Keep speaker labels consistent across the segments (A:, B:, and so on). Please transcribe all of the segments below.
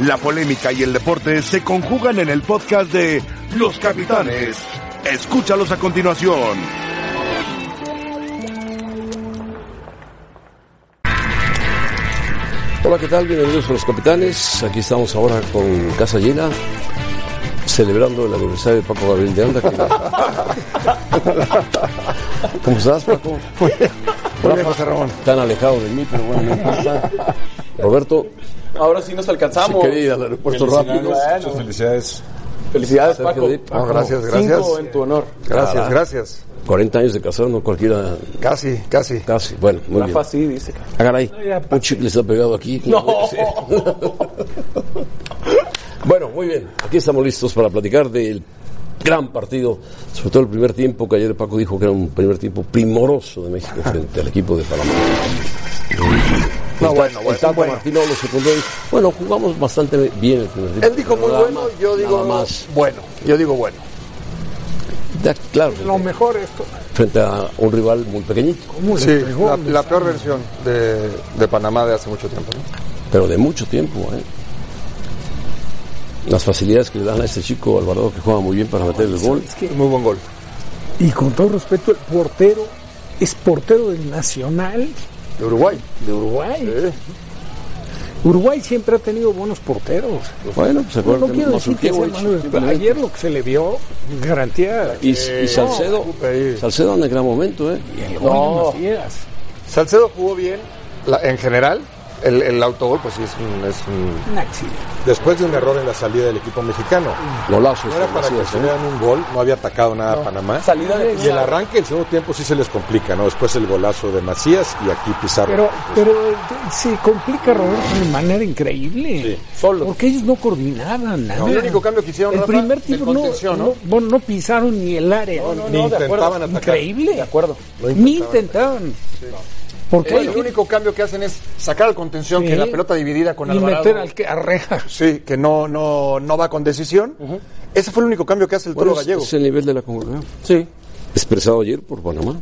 A: La polémica y el deporte se conjugan en el podcast de Los Capitanes. Escúchalos a continuación.
B: Hola, ¿qué tal? Bienvenidos a Los Capitanes. Aquí estamos ahora con casa llena, celebrando el aniversario de Paco Gabriel de Anda. ¿Cómo estás, Paco?
C: Muy bien, José Ramón.
B: Tan alejado de mí, pero bueno, no importa. Roberto,
D: Ahora sí nos alcanzamos.
B: se quería ir al aeropuerto rápido.
D: Bueno.
C: Felicidades.
D: Felicidades, Paco.
C: No, gracias, gracias.
D: Cinco en tu honor.
C: Gracias, gracias.
B: 40 años de casado, no cualquiera,
C: Casi, casi.
B: casi. Bueno, muy bien.
D: Rafa sí dice.
B: Hagan ahí. Un chicle está pegado aquí.
D: No.
B: Bueno, muy bien. Aquí estamos listos para platicar del gran partido, sobre todo el primer tiempo, que ayer Paco dijo que era un primer tiempo primoroso de México frente al equipo de Panamá.
C: No,
B: El
C: bueno, bueno,
B: Tato
C: bueno.
B: Martino lo secundó y, bueno, jugamos bastante bien el primer tiempo.
C: Él dijo muy bueno,
B: más,
C: yo digo
B: más.
C: bueno. Yo digo bueno.
B: Ya, claro,
E: Lo mejor esto.
B: frente a un rival muy pequeñito,
E: ¿Cómo le
C: Sí,
E: pegó?
C: la, la peor versión de, de Panamá de hace mucho tiempo. ¿no?
B: pero de mucho tiempo. ¿eh? Las facilidades que le dan a este chico Alvarado que juega muy bien para meter el gol.
E: Es que,
C: Muy buen gol.
E: y con todo respeto, el portero es portero del Nacional
C: De Uruguay.
E: de Uruguay.
C: Sí.
E: Uruguay siempre ha tenido buenos porteros.
B: Bueno, pues se
E: No,
B: acuerdan
E: no quiero decir que sea malo, pero ayer lo que se le vio, garantía.
B: Y, y Salcedo. Salcedo en gran momento, ¿eh?
E: Y el Macías.
C: Salcedo jugó bien la- en general. El, el autogol, pues sí, es un, es un-
E: Un accidente.
F: Después de un error en la salida del equipo mexicano.
B: Golazo.
F: No era para que se vean un gol, no había atacado nada a Panamá.
D: Salida de
F: Y el arranque del segundo tiempo sí se les complica, ¿no? Después el golazo de Macías y aquí Pizarro.
E: Pero, pero se complica Roberto de manera increíble.
F: Sí,
D: solo.
E: Porque ellos no coordinaban nada.
C: El único cambio que hicieron,
E: El
C: Rafa,
E: primer tiempo no,
C: ¿no?
E: no, bueno, no pisaron ni el área.
F: Ni intentaban atacar.
E: Increíble.
D: De acuerdo.
E: Ni intentaban. Porque
C: el único cambio que hacen es sacar al contención,
E: Sí.
C: que la pelota dividida con
E: y
C: Alvarado.
E: meter al que arreja.
C: Sí, que no, no, no va con decisión. Ese fue el único cambio que hace el
B: Bueno,
C: Toro Gallego.
B: es el nivel de la congregación.
D: Sí.
B: Expresado ayer por Panamá.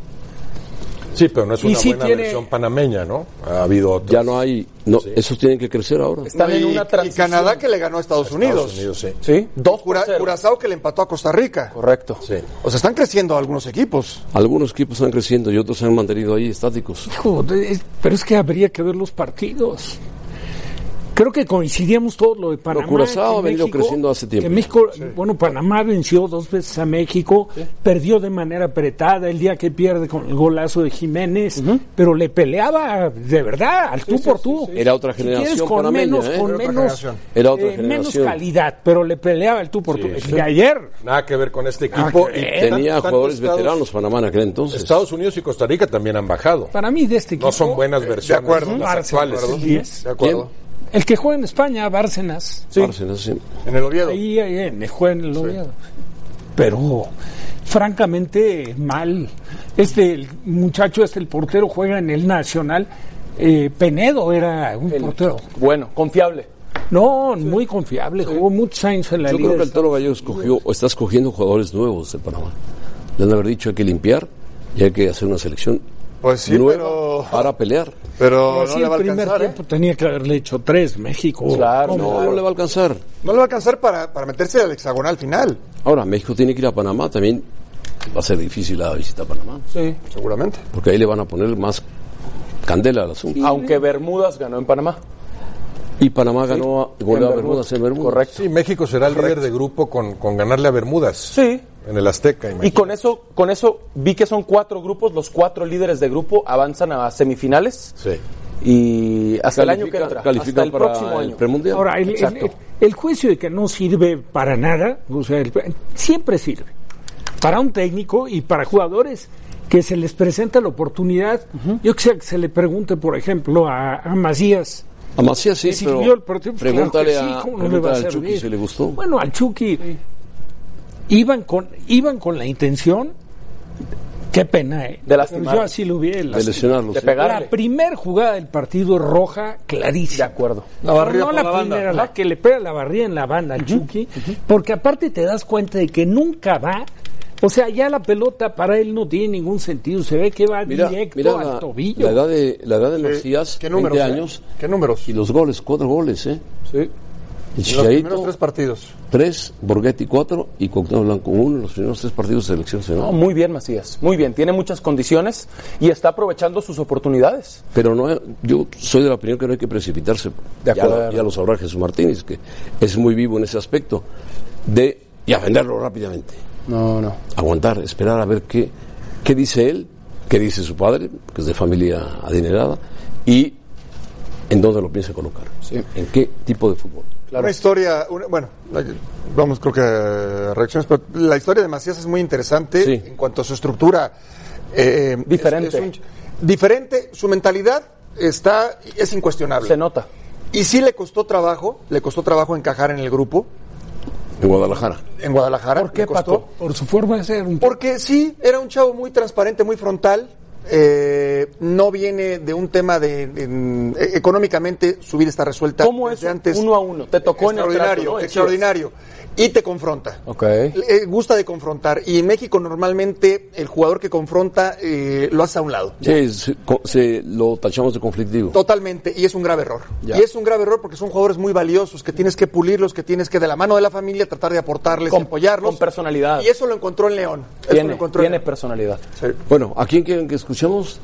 F: Sí, pero no es
E: Y
F: una
E: sí
F: buena
E: tiene-
F: versión panameña, ¿no? Ha habido otros.
B: Ya no hay. No, Esos tienen que crecer ahora.
D: Están
C: No,
D: en
C: y,
D: una
C: y
D: transición.
C: Canadá que le ganó a Estados, Unidos.
F: Estados Unidos, sí.
D: Sí. Dos
C: Cura-. Curazao que le empató a Costa Rica.
D: Correcto.
F: Sí.
C: O sea, están creciendo algunos equipos.
B: Algunos equipos están creciendo y otros se han mantenido ahí estáticos.
E: Pero es que habría que ver los partidos. Creo que coincidíamos todos lo de Panamá.
B: Curazao
E: que
B: ha venido creciendo hace tiempo.
E: Que México, bueno, Panamá venció dos veces a México, perdió de manera apretada el día que pierde con el golazo de Jiménez, pero le peleaba de verdad, al tú por tú.
B: Era otra
E: Si quieres,
B: generación
E: con menos,
B: ¿eh?
E: con
B: Era
C: otra
E: menos,
C: generación.
B: Era otra
E: eh, menos calidad, pero le peleaba el tú por tú. El de ayer.
F: Nada que ver con este equipo. y tan-
B: Tenía jugadores
F: Estados-
B: veteranos Panamá en aquel entonces.
F: Estados Unidos y Costa Rica también han bajado.
E: Para mí de este equipo.
F: No son buenas versiones.
C: acuerdo.
F: las
E: Barça,
F: actuales.
E: el 10.
C: De acuerdo.
E: El que juega en España, Bárcenas.
B: Bárcenas, sí.
C: En el Oviedo.
E: Ahí, ahí en- juega en el Oviedo. Pero, francamente, mal. Este el muchacho, este el portero, juega en el Nacional. Eh, Penedo era un portero.
D: Bueno, confiable.
E: No, muy confiable. Jugó muchos años en la
B: Yo
E: liga.
B: creo que el Toro Gallego escogió o está escogiendo jugadores nuevos de Panamá. Le han de haber dicho hay que limpiar y hay que hacer una selección
C: Pues sí,
B: nueva
C: pero,
B: para pelear.
C: pero
E: Pero
C: no
E: sí,
C: le va a
E: el primer.
C: ¿eh?
E: tiempo tenía que haberle hecho tres, México.
D: Claro,
B: No, no le va a alcanzar.
C: No le va a alcanzar para, para meterse al hexagonal final,
B: Ahora, México tiene que ir a Panamá, también va a ser difícil la visita a Panamá,
D: Sí.
C: seguramente.
B: porque ahí le van a poner más candela al asunto.
D: Aunque Bermudas ganó en Panamá.
B: Y Panamá ganó, a- goleó a Bermudas en Bermudas.
D: Correcto.
F: Sí, México será el líder de grupo con, con ganarle a Bermudas.
D: Sí.
F: En el Azteca,
D: Y
F: imagínate.
D: con eso, con eso vi que son cuatro grupos, los cuatro líderes de grupo avanzan a semifinales
F: Sí.
D: y hasta el año que entra,
B: califica
D: hasta el
B: para
D: próximo
B: el
D: año.
B: premundial.
E: Ahora, el, el-
D: Exacto.
E: el- el juicio de que no sirve para nada, o sea, el- siempre sirve. Para un técnico y para jugadores que se les presenta la oportunidad. Yo quisiera que se le pregunte, por ejemplo, a, a Macías.
B: A Macías sí,
E: ¿le
B: pero
E: el partido? Pues claro
B: pregúntale,
E: sí,
B: a,
E: ¿cómo no
B: pregúntale al? Chucky si le gustó.
E: Bueno, al Chucky iban con iban con la intención qué pena eh.
D: De lastimar.
E: Pero yo así lo vi
B: de lesionarlo.
D: de
B: sí.
E: la primer jugada del partido roja clarísima
D: De acuerdo.
C: La barrida
E: no
C: por
E: la,
C: la banda.
E: primera, la que le pega la barrida en la banda al Chucky, porque aparte te das cuenta de que nunca va, o sea, ya la pelota para él no tiene ningún sentido, se ve que va
B: Mira,
E: directo
B: mira
E: al
B: la,
E: tobillo.
B: la edad de, la edad de Macías,
C: ¿Qué números?
B: 20
C: eh?
B: años,
C: ¿Qué números?
B: y los goles, cuatro goles, ¿eh?
D: Sí.
B: El
C: los primeros tres partidos.
B: tres, Borghetti cuatro y Cuauhtémoc Blanco uno los primeros tres partidos de selección
D: No, muy bien, Macías. Muy bien. Tiene muchas condiciones y está aprovechando sus oportunidades.
B: Pero no, yo soy de la opinión que no hay que precipitarse.
D: De
B: ya,
D: acuerdo.
B: ya lo sabrá Jesús Martínez, que es muy vivo en ese aspecto, de y a venderlo rápidamente.
D: No, no.
B: Aguantar, esperar a ver qué, qué dice él, qué dice su padre, que es de familia adinerada, y en dónde lo piensa colocar.
D: Sí.
B: En qué tipo de fútbol.
C: Una historia, una- bueno, vamos creo que a reacciones, pero la historia de Macías es muy interesante
B: Sí.
C: en cuanto a su estructura. eh, es-
D: Diferente.
C: es un- diferente, su mentalidad está, es incuestionable.
D: Se nota.
C: Y sí le costó trabajo, le costó trabajo encajar en el grupo
B: En Guadalajara.
C: en Guadalajara.
E: ¿Por qué. Paco? Por su forma de ser. Un
C: Porque sí, era un chavo muy transparente, muy frontal. eh, no viene de un tema de, e- económicamente su vida está resuelta.
D: ¿Cómo es
C: desde antes.
D: uno a uno? Te tocó en el
C: extraordinario,
D: trato, ¿no?
C: Extraordinario. Y te confronta.
D: Ok.
C: Eh, gusta de confrontar. Y en México normalmente el jugador que confronta eh, lo hace a un lado.
B: Sí, se, lo tachamos de conflictivo.
C: Totalmente, y es un grave error.
D: Ya.
C: Y es un grave error porque son jugadores muy valiosos, que tienes que pulirlos, que tienes que de la mano de la familia tratar de aportarles,
D: Con-
C: apoyarlos.
D: con personalidad.
C: Y eso lo encontró en León.
D: Tiene, personalidad.
C: Sí.
B: Bueno, ¿a quién quieren que escuchemos?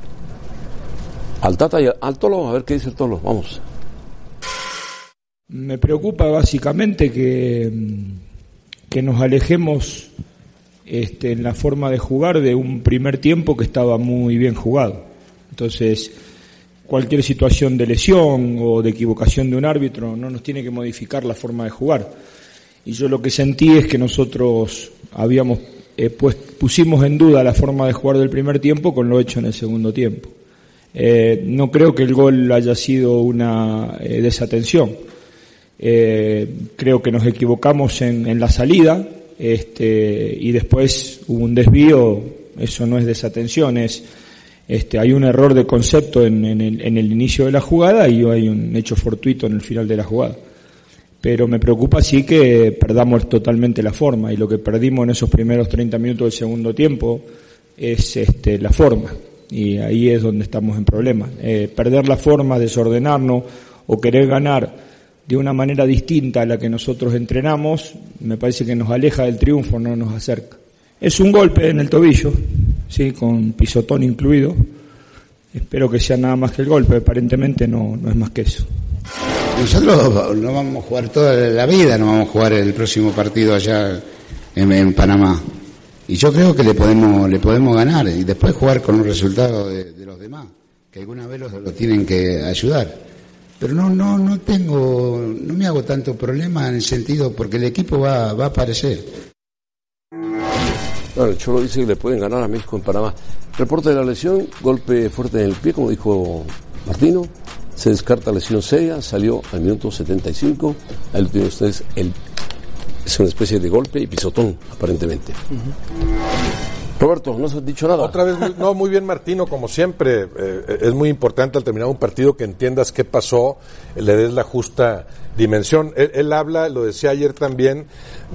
B: Al Tata y al, al Tolo, a ver qué dice el Tolo. Vamos.
G: Me preocupa básicamente que, que nos alejemos este, en la forma de jugar de un primer tiempo que estaba muy bien jugado. Entonces, cualquier situación de lesión o de equivocación de un árbitro no nos tiene que modificar la forma de jugar. Y yo lo que sentí es que nosotros habíamos eh, pues, pusimos en duda la forma de jugar del primer tiempo con lo hecho en el segundo tiempo. Eh, no creo que el gol haya sido una eh, desatención. Eh, creo que nos equivocamos en, en la salida este, y después hubo un desvío. Eso no es desatención, es este, hay un error de concepto en, en el, en el inicio de la jugada y hay un hecho fortuito en el final de la jugada. Pero me preocupa sí que perdamos totalmente la forma y lo que perdimos en esos primeros 30 minutos del segundo tiempo es este, la forma y ahí es donde estamos en problemas. Eh, perder la forma, desordenarnos o querer ganar de una manera distinta a la que nosotros entrenamos, me parece que nos aleja del triunfo, no nos acerca. Es un golpe en el tobillo, sí, con pisotón incluido. Espero que sea nada más que el golpe, aparentemente no, no es más que eso.
H: Nosotros no vamos a jugar toda la vida, no vamos a jugar el próximo partido allá en, Panamá. Y yo creo que le podemos, le podemos ganar y después jugar con un resultado de, de los demás, que alguna vez los, los tienen que ayudar. Pero no, no, no tengo, no me hago tanto problema en el sentido porque el equipo va, va a aparecer.
B: Bueno, el Cholo dice que le pueden ganar a México en Panamá. Reporte de la lesión, golpe fuerte en el pie, como dijo Martino. Se descarta lesión seria, salió al minuto 75. Ahí lo tienen ustedes, el, es una especie de golpe y pisotón, aparentemente. Roberto, no has dicho nada.
F: Otra vez, no, muy bien Martino, como siempre. eh, es muy importante al terminar un partido que entiendas qué pasó, le des la justa dimensión. Él, él habla, lo decía ayer también,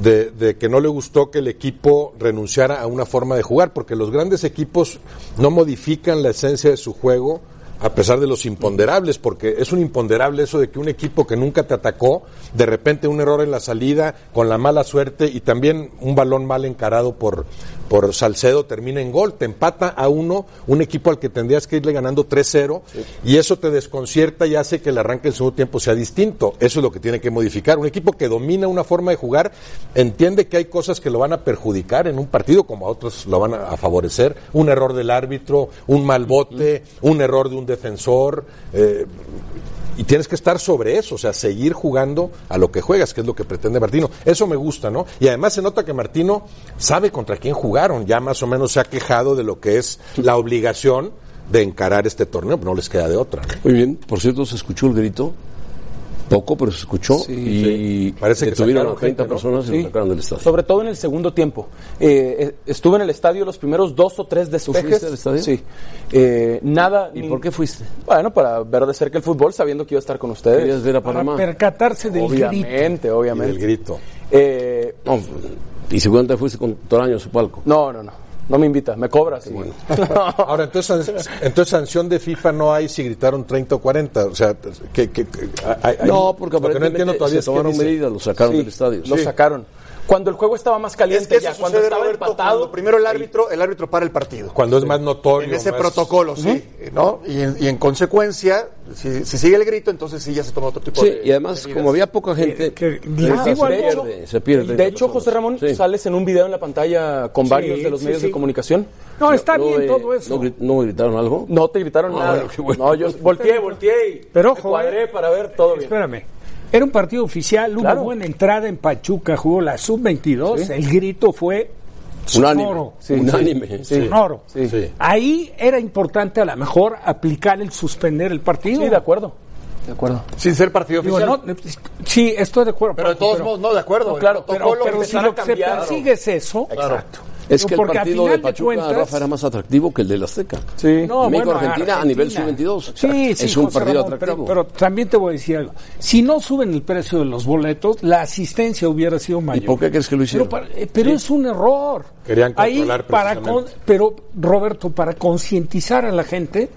F: de, de que no le gustó que el equipo renunciara a una forma de jugar, porque los grandes equipos no modifican la esencia de su juego a pesar de los imponderables, porque es un imponderable eso de que un equipo que nunca te atacó, de repente un error en la salida, con la mala suerte y también un balón mal encarado por, por Salcedo termina en gol, te empata a uno, un equipo al que tendrías que irle ganando 3-0, y eso te desconcierta y hace que el arranque del segundo tiempo sea distinto. Eso es lo que tiene que modificar. Un equipo que domina una forma de jugar, entiende que hay cosas que lo van a perjudicar en un partido, como a otros lo van a, a favorecer. Un error del árbitro, un mal bote, un error de un defensor. eh, y tienes que estar sobre eso, o sea, seguir jugando a lo que juegas, que es lo que pretende Martino. Eso me gusta, ¿no? Y además se nota que Martino sabe contra quién jugaron, ya más o menos se ha quejado de lo que es la obligación de encarar este torneo, pero no les queda de otra.
B: Muy bien, por cierto, se escuchó el grito. Poco, pero se escuchó. y
F: Parece que sacaron
B: a 30
F: gente, ¿no?
B: personas y
D: Sí.
B: lo sacaron del estadio.
D: Sobre todo en el segundo tiempo. Eh, eh, estuve en el estadio los primeros dos o tres despejes.
B: fuiste al estadio?
D: Sí. Eh, nada.
B: ¿Y
D: ni-
B: por qué fuiste?
D: Bueno, para ver de cerca el fútbol, sabiendo que iba a estar con ustedes.
B: ¿Querías ver a
E: Para percatarse del grito.
D: Obviamente,
F: Y
D: obviamente.
F: grito.
D: Eh,
B: No, y seguramente fuiste con Toraño a su palco.
D: no, no, no. No me invita, me cobras. y-
F: Ahora, entonces, entonces sanción de FIFA no hay si gritaron 30 o 40. O sea, que, que- que- hay- hay-
B: No, porque
F: no entiendo todavía
B: se
F: es que
B: tomaron medidas, lo sacaron
D: Sí,
B: del estadio.
D: Lo
B: Sí.
D: sacaron. Cuando el juego estaba más caliente
C: Es que eso
D: ya, cuando estaba
C: Roberto,
D: empatado.
C: cuando primero el árbitro, el árbitro para el partido.
F: cuando es más notorio.
C: en ese
F: más-
C: protocolo, sí, ¿no? Y en, y en consecuencia, si, si sigue el grito, entonces sí ya se toma otro tipo
B: Sí,
C: de
B: y además, como había poca gente,
E: que-
B: se
E: les digo algo.
B: pierde, se pierde.
D: De
B: 30
D: hecho. José Ramón,
B: Sí.
D: sales en un video en la pantalla con varios de los
E: sí,
D: medios
E: sí.
D: de comunicación.
E: No, está
B: No,
E: bien
B: eh,
E: todo eso.
B: ¿No, gri- no me gritaron algo?
D: No te gritaron nada.
B: bueno.
D: No, yo volteé, volteé y
E: Pero
D: me cuadré
E: eh.
D: para ver todo bien.
E: Espérame. Era un partido oficial, hubo
D: Claro.
E: buena entrada en Pachuca, jugó la sub-22, el grito fue
B: Unánime.
E: sonoro.
B: Unánime.
D: Sí.
E: sonoro.
D: Sí.
F: Sí.
E: Ahí era importante a lo mejor aplicar el suspender el partido.
D: Sí, de acuerdo. De acuerdo.
C: Sin ser partido
E: Digo,
C: oficial.
E: no, sí, estoy de acuerdo.
C: pero de todos
E: pero-
C: modos, no, de acuerdo.
D: claro, pero-
E: si lo que se persigue es eso,
D: Exacto.
B: Es que el partido de
E: final de
B: Pachuca,
E: cuentas-
B: Rafa, era más atractivo que el del Azteca.
D: Sí.
E: No, bueno,
B: México-Argentina a nivel
E: Argentina.
B: sub-22.
E: Sí, sí,
B: Es un
E: José
B: partido
E: Ramón,
B: atractivo.
E: Pero, pero también te voy a decir algo. Si no suben el precio de los boletos, la asistencia hubiera sido
B: ¿Y
E: mayor.
B: por qué crees que lo hicieron?
E: Pero, para- eh, pero es un error.
F: Querían
E: Ahí,
F: controlar
E: para con- pero, Roberto, para concientizar a la gente,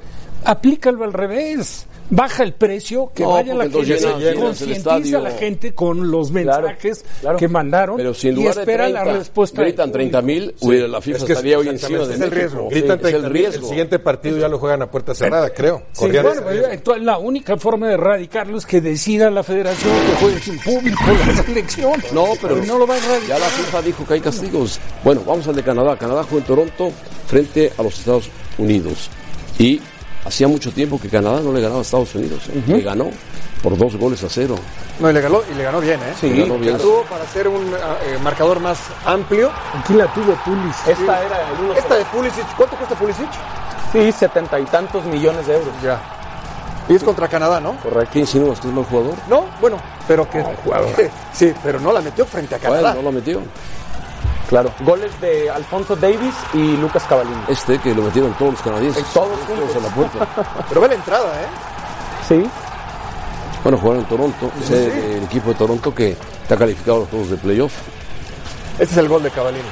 E: aplícalo al revés. Baja el precio, que
B: No,
E: vaya la gente, concientiza a la gente con los mensajes
D: claro.
E: que mandaron
B: Pero si en
E: y
B: de
E: espera
B: 30
E: la respuesta.
B: gritan
E: público.
B: 30 mil, la FIFA
F: Es que es-
B: estaría hoy encima de
F: es el riesgo.
B: Sí,
F: Gritan
B: es el
F: 30
B: riesgo.
F: El siguiente partido ya lo juegan a puerta cerrada, creo.
E: Sí, bueno, entonces la única forma de erradicarlo es que decida la federación que juegue sin público la selección.
B: No, pero
E: Pues no lo va a erradicar.
B: ya la FIFA dijo que hay castigos. Bueno, vamos al de Canadá. Canadá jugó en Toronto frente a los Estados Unidos. Y hacía mucho tiempo que Canadá no le ganaba a Estados Unidos. ¿eh? Le ganó por dos goles a cero.
C: No, y le ganó, y le ganó bien, ¿eh?
B: Sí, Le ganó bien.
C: Tuvo para hacer un ah, eh, marcador más amplio.
E: Aquí la tuvo Pulis.
D: Esta era el uno.
C: Esta de Pulisic, ¿cuánto cuesta Pulisic?
D: Sí, setenta y tantos millones de euros.
C: Ya. Y es contra Canadá, ¿no?
B: ¿Correcto? ¿Qué insinúas que es mal jugador?
C: No, bueno, pero que. Sí, pero no la metió frente a
B: Bueno,
C: Canadá.
B: no lo metió.
D: Claro. Goles de Alfonso Davis y Lucas Cavallini.
B: Este que lo metieron todos los canadienses.
D: Todos
B: Todos a la puerta.
C: Pero ve la entrada, ¿eh?
D: Sí.
B: Bueno, jugaron en Toronto. Es el, el equipo de Toronto que está calificado a los juegos de playoff.
C: Este es el gol de Cavallini.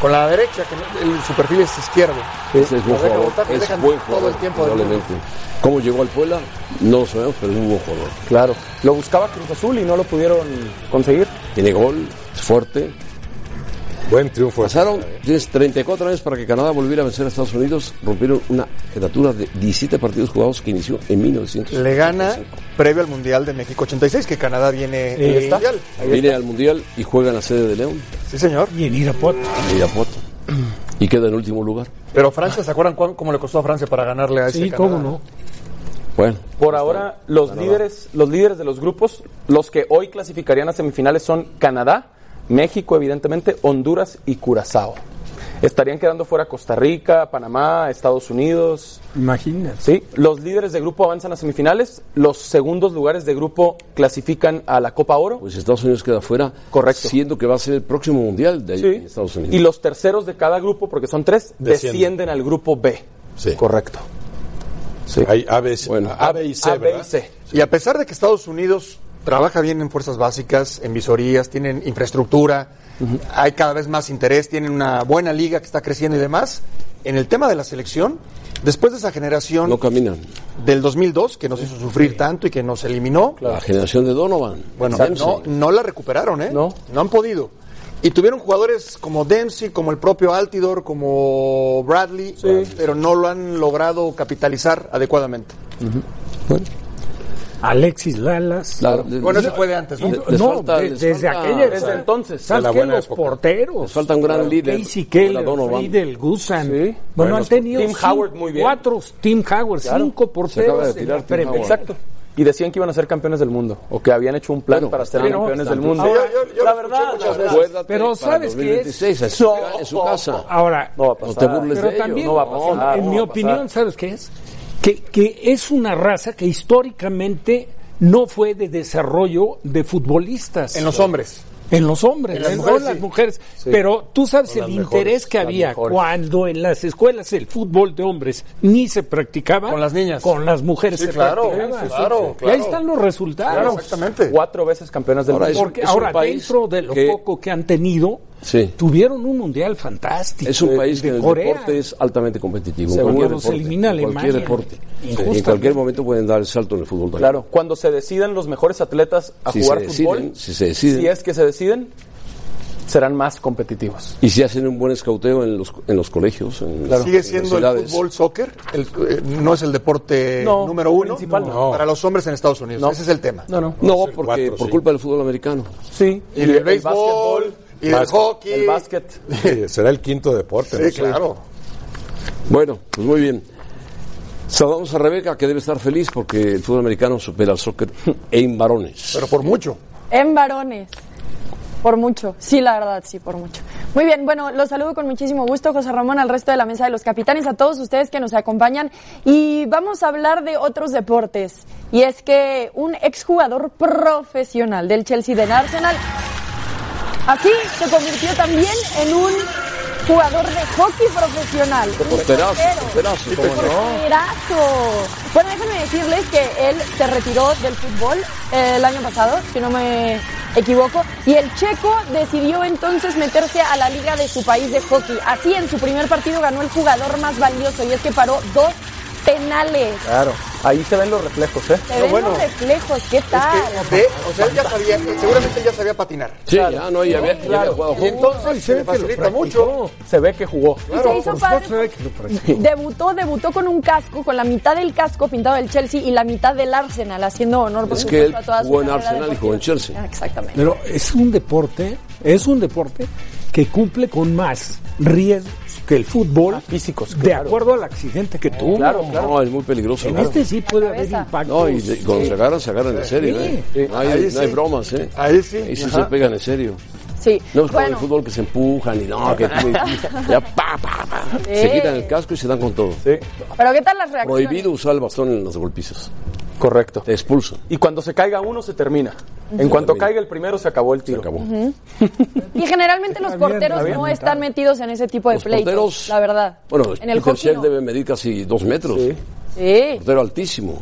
C: Con la derecha, que el, su perfil es izquierdo.
B: Ese es buen jugador.
C: botar,
B: Es buen
C: todo
B: jugador.
C: el tiempo
B: probablemente. ¿Cómo llegó al Puebla? No lo sabemos, pero es un buen jugador.
D: Claro. Lo buscaba Cruz Azul y no lo pudieron conseguir.
B: Tiene gol, es fuerte.
F: Buen triunfo.
B: Pasaron tienes 34 años para que Canadá volviera a vencer a Estados Unidos. Rompieron una jefatura de 17 partidos jugados que inició en 1900.
C: Le gana previo al Mundial de México 86, que Canadá viene en el
E: está.
C: Mundial.
B: Viene al Mundial y juega en la sede de León,
C: Sí, señor.
E: Y en Irapuato.
B: en Irapuato. Y queda en último lugar.
C: Pero Francia, ¿se acuerdan cuán- cómo le costó a Francia para ganarle a ese
E: Sí,
C: Canadá?
E: cómo no.
B: Bueno,
D: Por ahora, los líderes, los líderes de los grupos, los que hoy clasificarían a semifinales son Canadá, México, evidentemente, Honduras y Curazao. Estarían quedando fuera Costa Rica, Panamá, Estados Unidos.
E: Imagínate.
D: Sí, los líderes de grupo avanzan a semifinales, los segundos lugares de grupo clasifican a la Copa Oro.
B: pues Estados Unidos queda fuera.
D: Correcto.
B: Siendo que va a ser el próximo Mundial de ahí
D: Sí.
B: Estados Unidos.
D: Y los terceros de cada grupo, porque son tres,
F: Descienden.
D: descienden, al grupo B.
F: Sí.
D: Correcto.
F: Hay A, B, C,
B: Bueno,
F: A, B y C,
D: A, B y
F: ¿verdad?
D: C.
C: Y a pesar de que Estados Unidos trabaja bien en fuerzas básicas, en visorías, tienen infraestructura, hay cada vez más interés, tienen una buena liga que está creciendo y demás, en el tema de la selección, después de esa generación
B: No caminan.
C: del 2002, que nos hizo sufrir tanto y que nos eliminó,
B: La generación de Donovan.
C: bueno, no, no la recuperaron, ¿eh?
D: No.
C: No han podido. Y tuvieron jugadores como Dempsey, como el propio Altidor, como Bradley, pero no lo han logrado capitalizar adecuadamente.
E: Alexis Lalas.
B: La-
C: Bueno, eso fue de antes, ¿no?
B: Les
E: no,
B: falta-
E: de- desde
B: falta-
E: aquella
D: Desde entonces.
E: ¿Sabes
F: la
E: qué?
F: buena
E: Los
F: época.
E: porteros.
B: Les falta un gran líder.
E: Casey Keller. Friedel, Gusan.
D: Sí.
E: Bueno, han tenido
D: Tim
E: cinco-
D: Howard, muy bien.
E: cuatro, Tim Howard, cinco
B: Se acaba de
E: porteros.
B: Howard.
D: Exacto. Y decían que iban a ser campeones del mundo, o que habían hecho un plan
B: Bueno,
D: para ser
B: están-
D: campeones del mundo.
C: Sí, yo- yo-
D: la verdad, la
E: Pero ¿sabes qué es?
B: 2026, en su, casa.
E: Ahora,
D: No va a
B: No
D: pasar.
B: te burles
E: pero
B: de ello.
E: también,
D: no va a pasar,
E: en
D: no
E: mi opinión, ¿sabes qué es? Que, que es una raza que históricamente no fue de desarrollo de futbolistas.
C: En los hombres.
E: En los hombres,
C: En las
E: en
C: mujeres,
E: las
C: sí.
E: mujeres. Pero tú sabes el interés que había cuando en las escuelas el fútbol de hombres ni se practicaba.
C: Con las niñas.
E: Con las mujeres
C: Sí,
E: se
C: claro,
E: practicaba.
C: sí, claro,
E: Y ahí
C: claro.
E: están los resultados.
C: Claro, exactamente.
D: Cuatro veces campeones del
B: Ahora
D: mundo.
E: Porque ahora, dentro de lo
B: que-
E: poco que han tenido,
B: Sí.
E: tuvieron un mundial fantástico.
B: Es un
E: de-
B: país que en el
E: Corea.
B: deporte es altamente competitivo. Cualquier
E: se elimina a
B: en cualquier
E: Alemania,
B: deporte. En cualquier momento pueden dar el salto en el fútbol. también.
D: Claro, cuando se decidan los mejores atletas a
B: Si
D: jugar
B: se
D: fútbol,
B: si se deciden.
D: si es que se deciden, serán más competitivos.
B: Y si hacen un buen escauteo en los, en los colegios, en las
C: Sigue siendo el fútbol soccer, el- eh, no es el deporte
D: No,
C: número uno
D: principal no.
C: para los hombres en Estados Unidos.
D: No.
C: Ese es el tema.
D: No, no.
B: No, porque
F: cuatro,
B: por
F: sí.
B: culpa del fútbol americano.
D: Sí.
C: Y del béisbol,
D: básquetbol,
C: y
F: básquet,
C: hockey.
D: el básquet.
F: Sí, será el quinto deporte. no
C: Sí,
F: sé.
C: claro.
B: Bueno, pues muy bien. Saludamos a Rebeca, que debe estar feliz porque el fútbol americano supera al soccer en varones.
C: Pero por mucho.
I: En varones. Por mucho. Sí, la verdad, sí, por mucho. Muy bien, bueno, los saludo con muchísimo gusto, José Ramón, al resto de la mesa de los capitanes, a todos ustedes que nos acompañan. Y vamos a hablar de otros deportes. Y es que un exjugador profesional del Chelsea del Arsenal, así se convirtió también en un jugador de hockey profesional.
B: Porterazo, porterazo.
I: Porterazo. Bueno, déjenme decirles que él se retiró del fútbol eh, el año pasado, si no me equivoco, y el checo decidió entonces meterse a la liga de su país de hockey. Así en su primer partido ganó el jugador más valioso y es que paró dos penales.
D: Claro. Ahí se ven los reflejos, ¿eh?
I: Se ven
C: bueno,
I: los reflejos, ¿qué tal?
C: Es que, ve, o sea, él ya sabía, seguramente él ya sabía patinar.
B: Sí, ya no, ya había, ya había jugado
C: Y entonces se le facilita mucho.
D: Se ve que jugó.
I: Y se hizo padre. Debutó, debutó con un casco, con la mitad del casco pintado del Chelsea y la mitad del Arsenal, haciendo honor por
B: Es que él
I: a toda
B: jugó en Arsenal y jugó en. Chelsea.
I: Ah, Exactamente.
E: Pero es un deporte, es un deporte que cumple con más riesgos que el fútbol
D: físicos,
E: de
D: claro.
E: acuerdo al accidente que tuvo.
D: Claro, claro.
B: No, es muy peligroso.
E: En
B: claro.
E: este sí puede haber
I: Cabeza.
E: impactos.
B: No, y, de- cuando se agarran, se agarran en serio, ¿eh? No hay,
C: Ahí
B: no hay
C: sí.
B: bromas, ¿eh?
C: Ahí sí.
B: Ahí sí
C: Ajá.
B: se pegan en serio.
I: Sí.
B: No es como el fútbol que se empujan y no, que tú me- ya pa, pa, pa. Se quitan el casco y se dan con todo.
D: Sí,
I: pero ¿qué tal las reacciones?
B: Prohibido usar el bastón en los golpizos.
D: correcto.
B: Te expulsan.
D: Y cuando se caiga uno, se termina. En cuanto caiga el primero, se acabó el
B: Se
D: tiro.
B: acabó.
I: Y generalmente los porteros
E: bien
I: no están metidos en ese tipo de
B: Los
I: pleitos,
B: porteros.
I: la verdad.
B: Bueno,
I: en el
B: Peter debe medir casi dos metros.
D: Sí.
I: Sí.
B: Portero altísimo.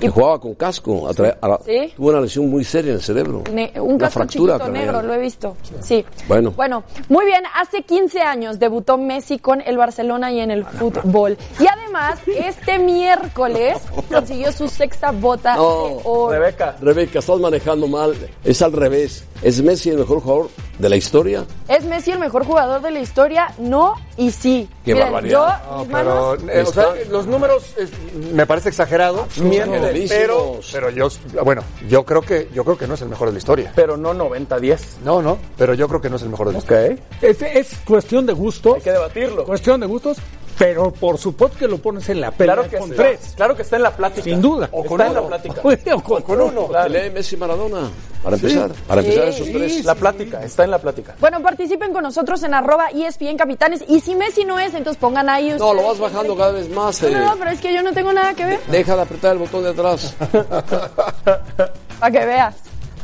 B: Que jugaba con casco. atra- a la-
I: Sí.
B: Tuvo una lesión muy seria en el cerebro.
I: Ne- un
B: Una
I: casco
B: fractura
I: negro, lo he visto. Sí.
B: Bueno.
I: Bueno, muy bien. Hace 15 años debutó Messi con el Barcelona y en el fútbol. Y además, este miércoles consiguió su sexta bota
B: No,
I: de oro.
D: Rebeca,
B: Rebeca, estás manejando mal. Es al revés. ¿Es Messi el mejor jugador de la historia?
I: ¿Es Messi el mejor jugador de la historia? No y sí.
B: Qué barbaridad.
I: yo, mis
C: Pero,
I: manos,
C: eh, o sea, los números es- me parece exagerado.
B: Mienten.
C: Pero, pero yo, bueno, yo creo que yo creo que no es el mejor de la historia.
D: pero no 90-10.
C: No, no, pero yo creo que no es el mejor de la
D: Ok.
C: historia.
E: Es, es cuestión de gustos.
D: Hay que debatirlo.
E: Cuestión de gustos, pero por supuesto que lo pones en la pelea
D: Claro que,
E: con tres.
D: claro que está en la plática.
E: Sin duda.
D: O está en la plática.
E: O con, con uno.
B: Lee Messi Maradona. Para empezar. Para empezar esos tres.
D: La plática, está en la plática.
I: bueno, participen con nosotros en arroba ESPN Capitanes. Y si Messi no es, entonces pongan ahí
B: No, lo vas bajando cada vez más. eh.
I: No, no, pero es que yo no tengo nada que ver.
B: Deja de apretar el botón de atrás.
I: Para que veas.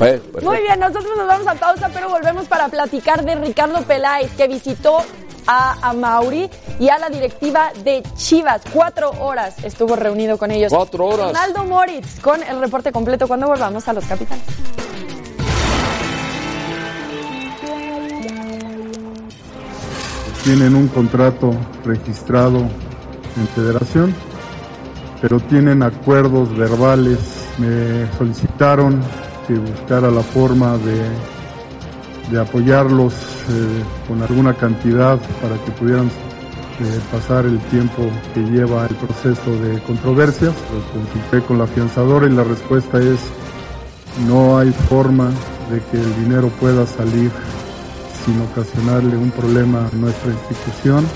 B: Eh.
I: Muy bien, nosotros nos vamos a pausa, pero volvemos para platicar de Ricardo Peláez, que visitó a, a Mauri y a la directiva de Chivas. Cuatro horas estuvo reunido con ellos.
B: Cuatro horas.
I: Ronaldo Moritz con el reporte completo cuando volvamos a los capitanes.
J: tienen un contrato registrado en federación, pero tienen acuerdos verbales. Me solicitaron que buscara la forma de, de apoyarlos eh, con alguna cantidad para que pudieran eh, pasar el tiempo que lleva el proceso de controversia. Lo consulté con la afianzadora y la respuesta es no hay forma de que el dinero pueda salir sin ocasionarle un problema a nuestra institución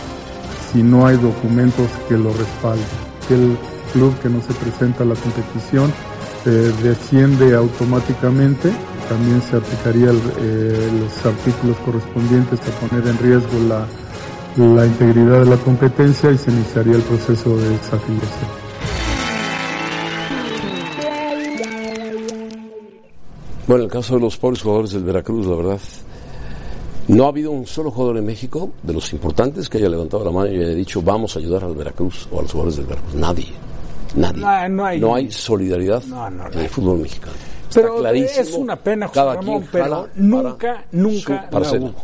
J: si no hay documentos que lo respalden. El club que no se presenta a la competición eh, desciende automáticamente. También se aplicaría el- eh, los artículos correspondientes a poner en riesgo la, la integridad de la competencia y se iniciaría el proceso de desafiliación.
B: Bueno, en el caso de los pobres jugadores del Veracruz, la verdad, no ha habido un solo jugador en México de los importantes que haya levantado la mano y haya dicho vamos a ayudar al Veracruz o a los jugadores del Veracruz. Nadie. Nadie.
E: No, no hay-
B: solidaridad
E: No, no,
B: en el fútbol mexicano.
E: Pero
B: clarísimo.
E: es una pena, José
B: Cada
E: Ramón, pero nunca, nunca la hubo.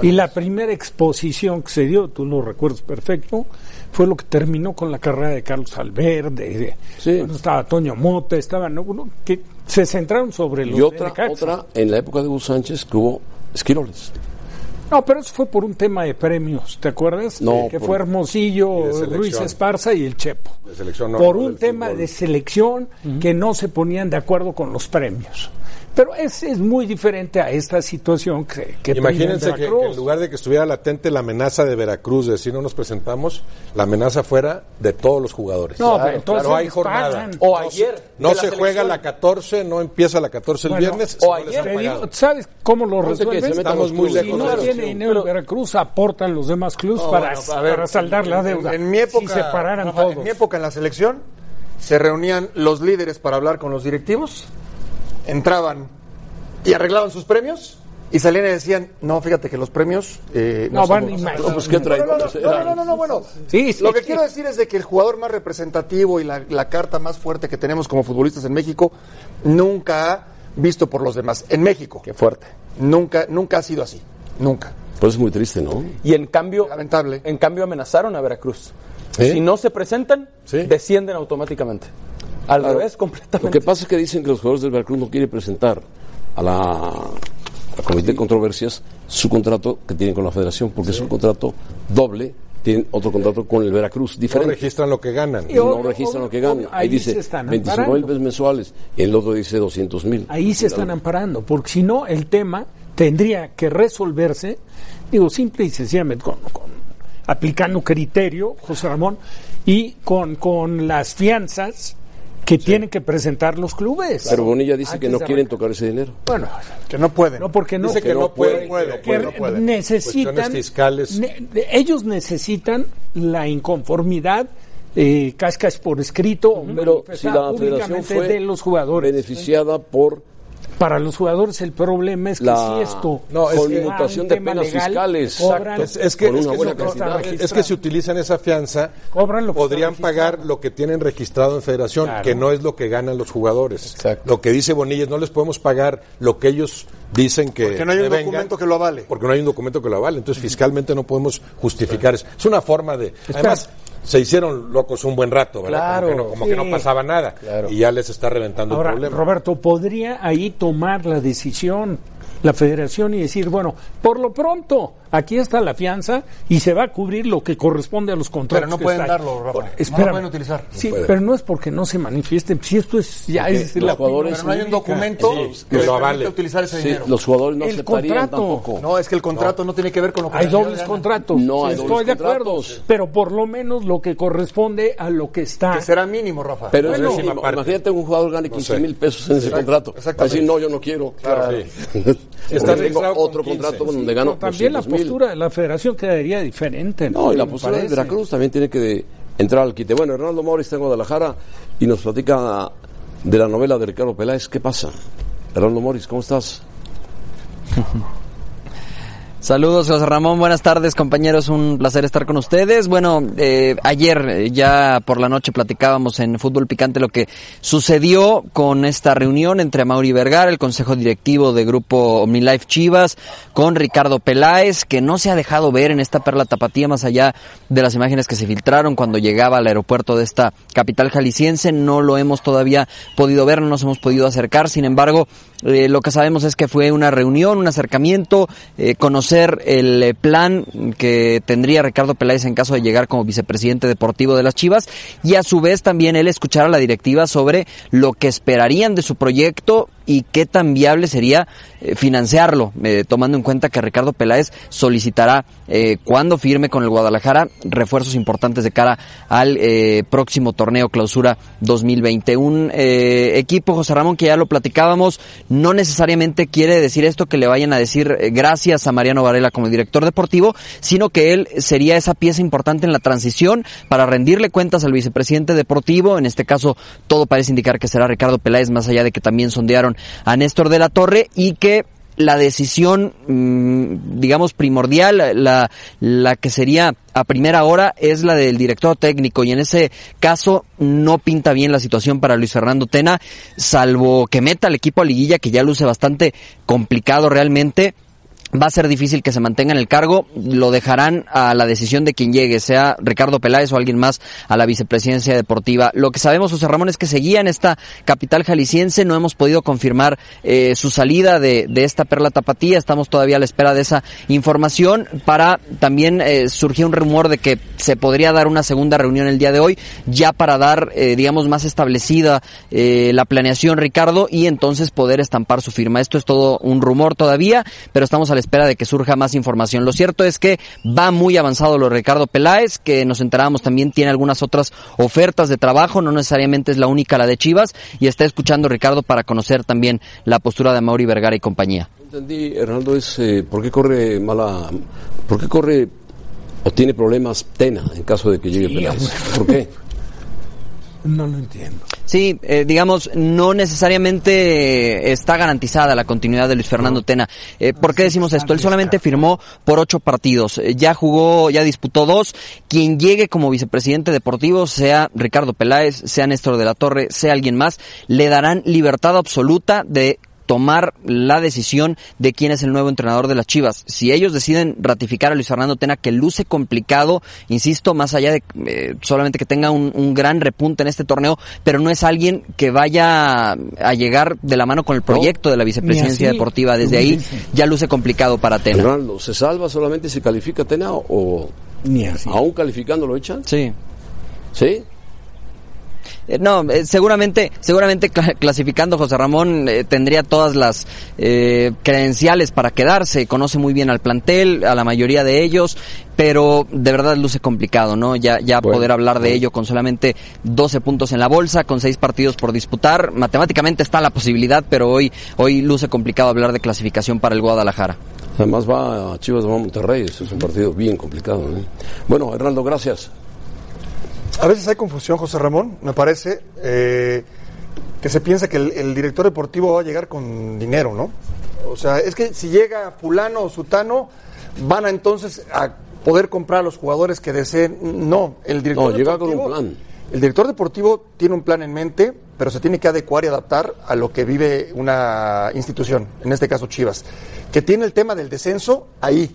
E: Y la primera exposición que se dio, tú lo recuerdas perfecto, fue lo que terminó con la carrera de Carlos Alverde, de,
B: Sí.
E: estaba Toño Mota, estaban, que se centraron sobre los
B: Y otra en la época de Hugo Sánchez que hubo esquiroles.
E: No, pero eso fue por un tema de premios, ¿te acuerdas?
B: No,
E: que
B: por-
E: fue Hermosillo. Ruiz Esparza y el Chepo.
F: De selección, no,
E: por un tema
F: fútbol.
E: de selección que no se ponían de acuerdo con los premios. Pero es, es muy diferente a esta situación que, que
F: Imagínense que, que en lugar de que estuviera latente la amenaza de Veracruz de decir no nos presentamos, la amenaza fuera de todos los jugadores.
E: No, pero entonces
F: no hay jornada.
D: O
F: No
D: ayer.
F: No se juega la 14, no empieza la 14 el
E: Bueno,
F: viernes.
D: o
F: no
D: ayer.
E: digo, ¿Sabes cómo lo resuelven?
F: Estamos muy.
E: Si
F: lejos
E: no tiene dinero Veracruz, aportan los demás clubes para,
C: bueno, a ver,
E: para saldar la deuda.
C: En, mi época,
E: si separaran todos.
C: en mi época en la selección, se reunían los líderes para hablar con los directivos, entraban y arreglaban sus premios y salían y decían, no, fíjate que los premios eh,
E: No, van
C: somos-
E: ni más.
B: No, pues qué
C: no, no, no, no, no, no, no, bueno.
E: Sí, sí,
C: Lo que
E: sí.
C: quiero decir es de que el jugador más representativo y la, la carta más fuerte que tenemos como futbolistas en México nunca ha visto por los demás. En México.
D: Qué fuerte.
C: Nunca, nunca ha sido así. Nunca.
B: Pues es muy triste, ¿no?
D: Y en cambio,
C: Lamentable.
D: en cambio amenazaron a Veracruz. Si no se presentan,
F: Sí.
D: descienden automáticamente. Al
B: Claro.
D: revés,
B: Lo
D: completamente.
B: que pasa es que dicen que los jugadores del Veracruz no quieren presentar a la al Comité de Controversias su contrato que tienen con la Federación, porque es un contrato doble, tienen otro contrato con el Veracruz,
F: No
B: diferente.
F: registran lo que ganan.
E: Y
B: no
E: obvio,
B: registran lo que ganan. Ahí
E: ahí
B: dice
E: se están
B: 25 mil
E: amparando.
B: pesos mensuales el otro dice 200 mil.
E: Ahí se están amparando, porque si no, el tema tendría que resolverse, digo, simple y sencillamente, con, con- aplicando criterio, José Ramón, y con, con las fianzas que tienen que presentar los clubes.
B: Pero Bonilla dice que
E: Antes
B: no quieren tocar ese dinero.
E: Bueno,
C: Que no pueden.
E: no porque no.
F: Dice que no puede, puede,
E: que
F: no puede.
E: necesitan
F: Cuestiones fiscales.
E: ne- ellos necesitan la inconformidad eh, cascas por escrito
B: Pero si
E: manifestada
B: la federación
E: públicamente
B: fue
E: de los jugadores
B: beneficiada por
E: para los jugadores el problema es que
B: la
E: si esto
F: No, es que-
B: conmutación de
E: tema
B: penas
E: legal,
B: fiscales.
E: cobran-
F: Es, es que, es, que si-
B: cantidad.
F: es que si utilizan esa fianza,
E: Cobran lo que
F: podrían pagar lo que tienen registrado en federación,
E: Claro.
F: que no es lo que ganan los jugadores.
D: Exacto.
F: Lo que dice Bonilla es no les podemos pagar lo que ellos dicen que
C: Porque no hay un
F: devengan,
C: documento que lo avale.
F: Porque no hay un documento que lo avale. Entonces, fiscalmente no podemos justificar eso. Es una forma de... Además, se hicieron locos un buen rato, ¿verdad?
D: Claro,
F: como que no, como que no
E: sí.
F: pasaba nada.
D: Claro.
F: Y ya les está reventando
E: Ahora,
F: el problema.
E: Roberto, ¿podría ahí tomar la decisión la federación y decir, bueno, por lo pronto, aquí está la fianza y se va a cubrir lo que corresponde a los contratos?
C: Pero no
E: que
C: pueden
E: está ahí"?
C: darlo, Rafa.
E: Por-
C: No lo pueden utilizar.
E: Sí,
F: puede.
E: pero no es porque no se manifiesten. Si esto es ya
B: Porque
E: es
B: los
E: la
B: jugadores-
C: Pero no hay un documento
F: Sí,
C: que
F: lo avale.
C: utilizar ese
B: Sí,
C: dinero.
B: los jugadores no
E: El
B: aceptarían
E: contrato.
B: tampoco.
C: No, es que el contrato no, tiene que ver con lo que
E: Hay dobles
C: gana.
E: contratos.
B: No hay
E: Estoy
B: dobles
E: de acuerdo. Pero por lo menos lo que corresponde a lo que está.
C: Que será mínimo, Rafa.
B: Pero
F: Bueno,
B: es mínimo. Imagínate un jugador gane 15
F: sé.
B: mil pesos en ese contrato.
C: Exactamente.
B: decir, no, yo no quiero.
F: Claro, está
B: tengo
F: con
B: otro
F: 15.
B: contrato donde gano
E: Pero también la
B: 200 mil.
E: postura de la federación quedaría diferente.
B: No, y la postura de. Veracruz también tiene que de- entrar al quite. Bueno, Hernando Mori está en Guadalajara y nos platica de la novela de Ricardo Peláez. ¿Qué pasa? Hernando Moris, ¿cómo estás?
K: Saludos, José Ramón. Buenas tardes, compañeros. Un placer estar con ustedes. Bueno, eh, ayer ya por la noche platicábamos en Fútbol Picante lo que sucedió con esta reunión entre Mauri Vergara, el consejo directivo de Grupo OmniLife Chivas, con Ricardo Peláez, que no se ha dejado ver en esta perla tapatía más allá de las imágenes que se filtraron cuando llegaba al aeropuerto de esta capital jalisciense. No lo hemos todavía podido ver, no nos hemos podido acercar. Sin embargo, eh, lo que sabemos es que fue una reunión, un acercamiento, eh, conocer el eh, plan que tendría Ricardo Peláez en caso de llegar como vicepresidente deportivo de las Chivas y a su vez también él escuchar a la directiva sobre lo que esperarían de su proyecto y qué tan viable sería eh, financiarlo, eh, tomando en cuenta que Ricardo Peláez solicitará eh, cuando firme con el Guadalajara refuerzos importantes de cara al próximo torneo clausura 2020. Un equipo, José Ramón, que ya lo platicábamos, no necesariamente quiere decir esto que le vayan a decir gracias a Mariano Varela como director deportivo, sino que él sería esa pieza importante en la transición para rendirle cuentas al vicepresidente deportivo. En este caso, todo parece indicar que será Ricardo Peláez, más allá de que también sondearon a Néstor de la Torre y que la decisión, mm, digamos, primordial, la, la que sería a primera hora es la del director técnico. Y en ese caso no pinta bien la situación para Luis Fernando Tena, salvo que meta al equipo a liguilla que ya luce bastante complicado realmente va a ser difícil que se mantenga en el cargo, lo dejarán a la decisión de quien llegue, sea Ricardo Peláez o alguien más a la vicepresidencia deportiva. Lo que sabemos, José Ramón, es que seguía en esta capital jalisciense, no hemos podido confirmar eh, su salida de, esta perla tapatía, estamos todavía a la espera de esa información para también eh, surgió un rumor de que se podría dar una segunda reunión el día de hoy, ya para dar, eh, digamos, más establecida eh, la planeación, Ricardo, y entonces poder estampar su firma. Esto es todo un rumor todavía, pero estamos a la espera de que surja más información. Lo cierto es que va muy avanzado lo de Ricardo Peláez, que nos enteramos también tiene algunas otras ofertas de trabajo, no necesariamente es la única la de Chivas, y está escuchando Ricardo para conocer también la postura de Mauri Vergara y compañía.
B: Entendí, Hernando, es eh, por qué corre mala, por qué corre o tiene problemas Tena en caso de que llegue sí, Peláez. ¿Por qué?
E: No lo entiendo.
K: Sí, eh, digamos, no necesariamente está garantizada la continuidad de Luis Fernando. Tena. Eh, ¿Por qué decimos esto? Él solamente firmó por ocho partidos. Eh, ya jugó, ya disputó dos. Quien llegue como vicepresidente deportivo, sea Ricardo Peláez, sea Néstor de la Torre, sea alguien más, le darán libertad absoluta de tomar la decisión de quién es el nuevo entrenador de las Chivas. Si ellos deciden ratificar a Luis Fernando Tena, que luce complicado, insisto, más allá de eh, solamente que tenga un, un, gran repunte en este torneo, pero no es alguien que vaya a llegar de la mano con el proyecto de la vicepresidencia
E: así,
K: deportiva. Desde ahí ya luce complicado para Tena.
B: Fernando, ¿se salva solamente si califica Tena o
E: Ni así.
B: aún calificando lo echan?
K: Sí.
B: ¿Sí?
K: Eh, no, eh, seguramente, seguramente cl clasificando José Ramón eh, tendría todas las eh, credenciales para quedarse, conoce muy bien al plantel, a la mayoría de ellos, pero de verdad luce complicado, ¿no? Ya, ya bueno, poder hablar de bueno. ello con solamente 12 puntos en la bolsa, con 6 partidos por disputar, matemáticamente está la posibilidad, pero hoy, hoy luce complicado hablar de clasificación para el Guadalajara.
B: Además va a Chivas, va a Monterrey, eso es un partido bien complicado. ¿no? Bueno, Hernando, gracias.
C: A veces hay confusión, José Ramón, me parece, eh, que se piensa que el, el, director deportivo va a llegar con dinero, ¿no? O sea, es que si llega fulano o sutano, van a entonces a poder comprar a los jugadores que deseen. No, el director
B: no, llega con un plan.
C: El director deportivo tiene un plan en mente, pero se tiene que adecuar y adaptar a lo que vive una institución, en este caso Chivas, que tiene el tema del descenso ahí,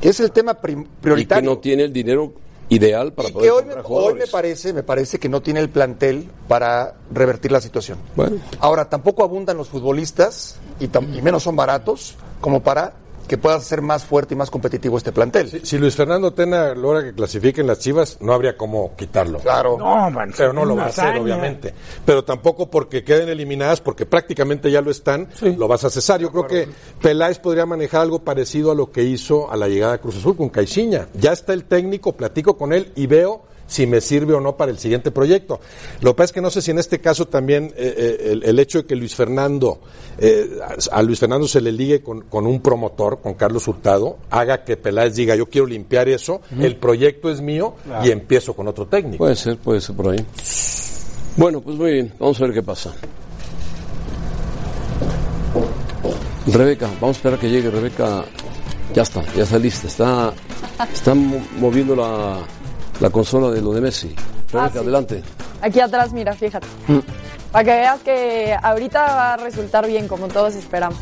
C: que es el tema prioritario.
B: Y que no tiene el dinero ideal para
C: y
B: poder
C: que hoy me, hoy me parece me parece que no tiene el plantel para revertir la situación
B: bueno.
C: ahora tampoco abundan los futbolistas y, y, menos son baratos como para que pueda ser más fuerte y más competitivo este plantel.
F: Si, si Luis Fernando Tena logra que clasifiquen las Chivas, no habría cómo quitarlo.
C: Claro.
F: No, man, pero no lo va a hacer, obviamente. Pero tampoco porque queden eliminadas, porque prácticamente ya lo están, sí. lo vas a cesar. Yo creo que Peláez podría manejar algo parecido a lo que hizo a la llegada a Cruz Azul con Caixinha. Ya está el técnico, platico con él y veo si me sirve o no para el siguiente proyecto. Lo que pasa es que no sé si en este caso también eh, eh, el, el, hecho de que Luis Fernando, eh, a Luis Fernando se le ligue con, con, un promotor, con Carlos Hurtado, haga que Peláez diga yo quiero limpiar eso, uh -huh. el proyecto es mío claro. y empiezo con otro técnico.
B: Puede ser, puede ser por ahí. Bueno, pues muy bien, vamos a ver qué pasa. Rebeca, vamos a esperar que llegue Rebeca. Ya está, ya está lista, está, está moviendo la, la consola de lo de Messi. Rebeca, ah, sí. adelante.
I: Aquí atrás, mira, fíjate. Mm. Para que veas que ahorita va a resultar bien, como todos esperamos.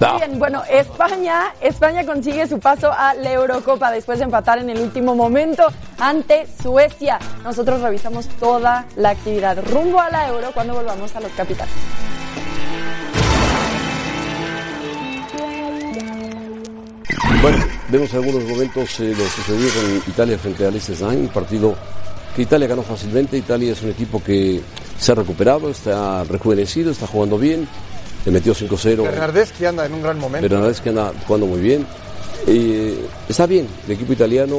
I: No. Muy bien, bueno, España, España consigue su paso a la Eurocopa después de empatar en el último momento ante Suecia. Nosotros revisamos toda la actividad rumbo a la Euro cuando volvamos a los capitales.
B: Bueno, vemos algunos momentos eh, lo sucedido con Italia frente a Liechtenstein, un partido que Italia ganó fácilmente. Italia es un equipo que se ha recuperado, está rejuvenecido, está jugando bien, le metió 5-0.
C: Bernardeschi anda en un gran momento.
B: Bernardeschi anda jugando muy bien. Eh, está bien, el equipo italiano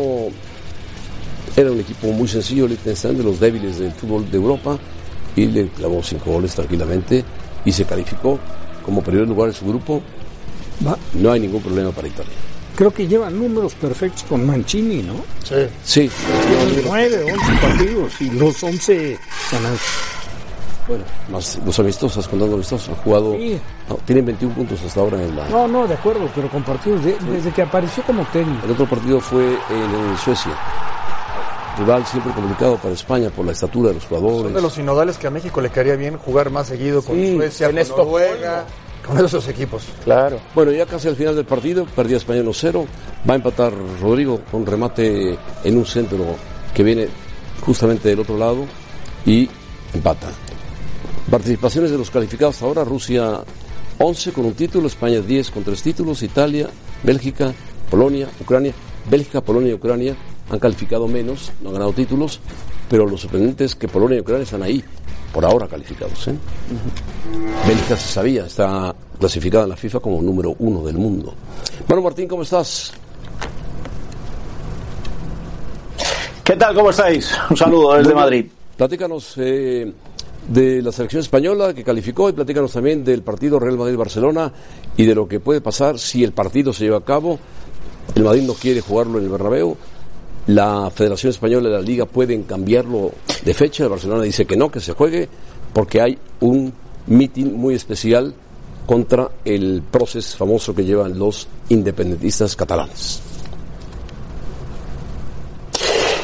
B: era un equipo muy sencillo, Liechtenstein, de los débiles del fútbol de Europa, y le clavó 5 goles tranquilamente y se calificó como primer lugar en su grupo. No hay ningún problema para Italia
E: creo que llevan números perfectos con Mancini, ¿no?
B: Sí. Sí.
E: Nueve, once partidos y los once ganados.
B: Bueno, más los amistosos, contando amistosos, han jugado. No, tienen 21 puntos hasta ahora en la.
E: No, no, de acuerdo, pero con partidos desde que apareció como técnico.
B: El otro partido fue en, Suecia. Rival siempre complicado para España por la estatura de los jugadores. Son
C: de los sinodales que a México le quedaría bien jugar más seguido con Suecia, con Noruega, con esos equipos.
B: Claro. Bueno, ya casi al final del partido, perdía España 1-0. Va a empatar Rodrigo con remate en un centro que viene justamente del otro lado y empata. Participaciones de los calificados ahora, Rusia 11 con un título, España 10 con tres títulos, Italia, Bélgica, Polonia, Ucrania. Bélgica, Polonia y Ucrania han calificado menos, no han ganado títulos, pero lo sorprendente es que Polonia y Ucrania están ahí, por ahora calificados. ¿eh? Bélgica se sabía, está clasificada en la FIFA como número uno del mundo. Bueno, Martín, ¿cómo estás?
L: ¿Qué tal? ¿Cómo estáis? Un saludo desde Madrid.
B: Platícanos eh, de la selección española que calificó y platícanos también del partido Real Madrid-Barcelona y de lo que puede pasar si el partido se lleva a cabo. El Madrid no quiere jugarlo en el Bernabéu. La Federación Española y la Liga pueden cambiarlo de fecha. El Barcelona dice que no, que se juegue, porque hay un mitin muy especial contra el proceso famoso que llevan los independentistas catalanes.